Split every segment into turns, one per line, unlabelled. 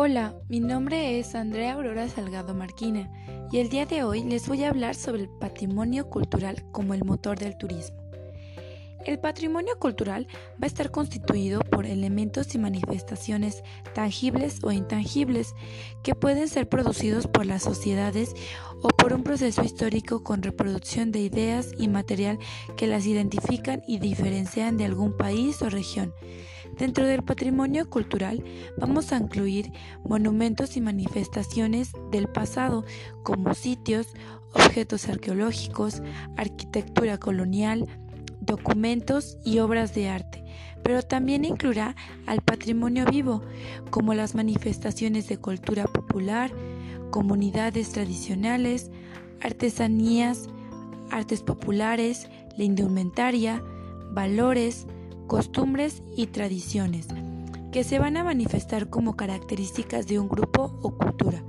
Hola, mi nombre es Andrea Aurora Salgado Marquina y el día de hoy les voy a hablar sobre el patrimonio cultural como el motor del turismo. El patrimonio cultural va a estar constituido por elementos y manifestaciones tangibles o intangibles que pueden ser producidos por las sociedades o por un proceso histórico con reproducción de ideas y material que las identifican y diferencian de algún país o región. Dentro del patrimonio cultural vamos a incluir monumentos y manifestaciones del pasado como sitios, objetos arqueológicos, arquitectura colonial, documentos y obras de arte, pero también incluirá al patrimonio vivo, como las manifestaciones de cultura popular, comunidades tradicionales, artesanías, artes populares, la indumentaria, valores, costumbres y tradiciones, que se van a manifestar como características de un grupo o cultura.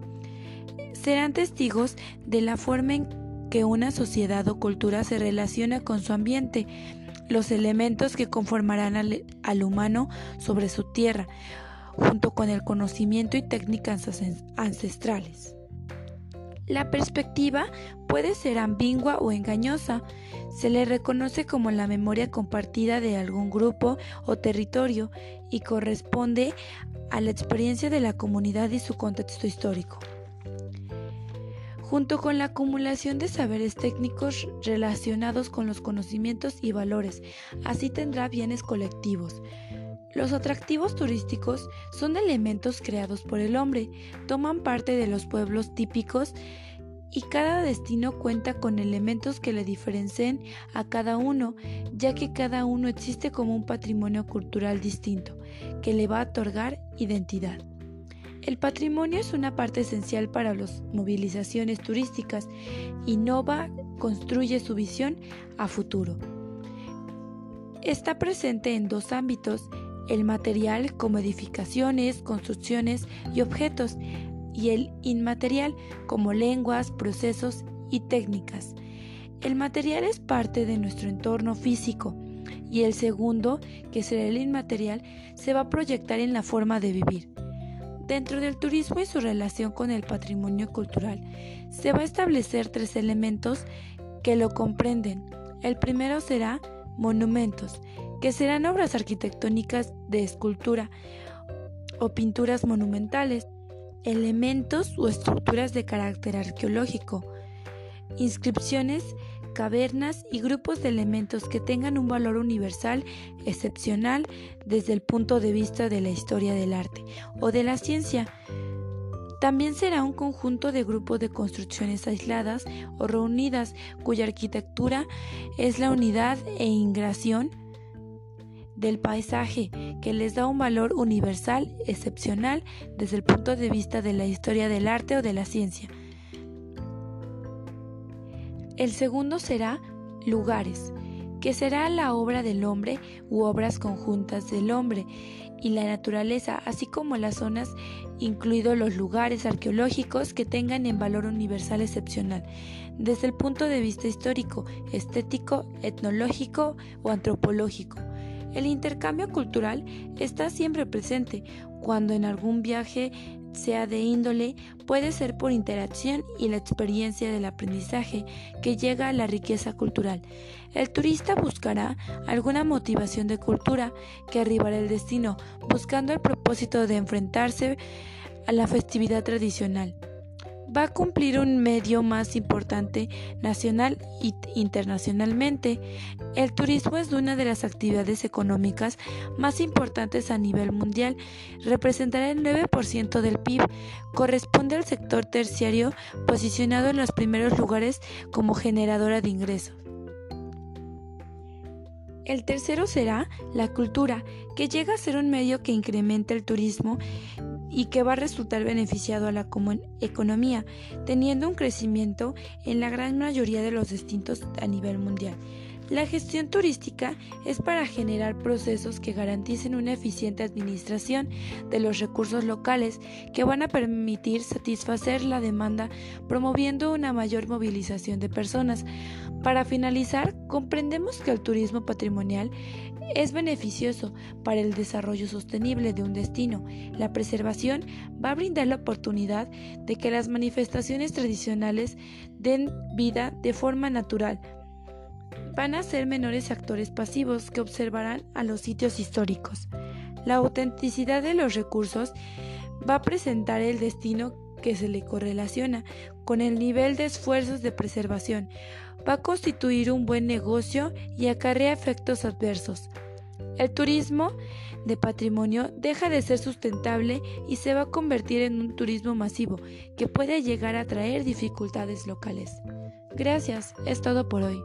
Serán testigos de la forma en que una sociedad o cultura se relaciona con su ambiente, los elementos que conformarán al, humano sobre su tierra, junto con el conocimiento y técnicas ancestrales. La perspectiva puede ser ambigua o engañosa. Se le reconoce como la memoria compartida de algún grupo o territorio y corresponde a la experiencia de la comunidad y su contexto histórico junto con la acumulación de saberes técnicos relacionados con los conocimientos y valores. Así tendrá bienes colectivos. Los atractivos turísticos son elementos creados por el hombre, toman parte de los pueblos típicos y cada destino cuenta con elementos que le diferencien a cada uno, ya que cada uno existe como un patrimonio cultural distinto, que le va a otorgar identidad. El patrimonio es una parte esencial para las movilizaciones turísticas. Innova, construye su visión a futuro. Está presente en dos ámbitos, el material como edificaciones, construcciones y objetos, y el inmaterial como lenguas, procesos y técnicas. El material es parte de nuestro entorno físico y el segundo, que será el inmaterial, se va a proyectar en la forma de vivir. Dentro del turismo y su relación con el patrimonio cultural, se va a establecer tres elementos que lo comprenden. El primero será monumentos, que serán obras arquitectónicas de escultura o pinturas monumentales, elementos o estructuras de carácter arqueológico, inscripciones cavernas y grupos de elementos que tengan un valor universal excepcional desde el punto de vista de la historia del arte o de la ciencia. También será un conjunto de grupos de construcciones aisladas o reunidas cuya arquitectura es la unidad e ingración del paisaje que les da un valor universal excepcional desde el punto de vista de la historia del arte o de la ciencia. El segundo será lugares, que será la obra del hombre u obras conjuntas del hombre y la naturaleza, así como las zonas, incluidos los lugares arqueológicos que tengan en valor universal excepcional, desde el punto de vista histórico, estético, etnológico o antropológico. El intercambio cultural está siempre presente cuando en algún viaje sea de índole, puede ser por interacción y la experiencia del aprendizaje que llega a la riqueza cultural. El turista buscará alguna motivación de cultura que arribará el destino, buscando el propósito de enfrentarse a la festividad tradicional va a cumplir un medio más importante nacional e internacionalmente. El turismo es una de las actividades económicas más importantes a nivel mundial. Representará el 9% del PIB. Corresponde al sector terciario posicionado en los primeros lugares como generadora de ingresos. El tercero será la cultura, que llega a ser un medio que incrementa el turismo y que va a resultar beneficiado a la economía, teniendo un crecimiento en la gran mayoría de los destinos a nivel mundial. La gestión turística es para generar procesos que garanticen una eficiente administración de los recursos locales que van a permitir satisfacer la demanda promoviendo una mayor movilización de personas, Para finalizar, comprendemos que el turismo patrimonial es beneficioso para el desarrollo sostenible de un destino. La preservación va a brindar la oportunidad de que las manifestaciones tradicionales den vida de forma natural. Van a ser menores actores pasivos que observarán a los sitios históricos. La autenticidad de los recursos va a presentar el destino que se le correlaciona con el nivel de esfuerzos de preservación va a constituir un buen negocio y acarrea efectos adversos. El turismo de patrimonio deja de ser sustentable y se va a convertir en un turismo masivo que puede llegar a traer dificultades locales. Gracias, es todo por hoy.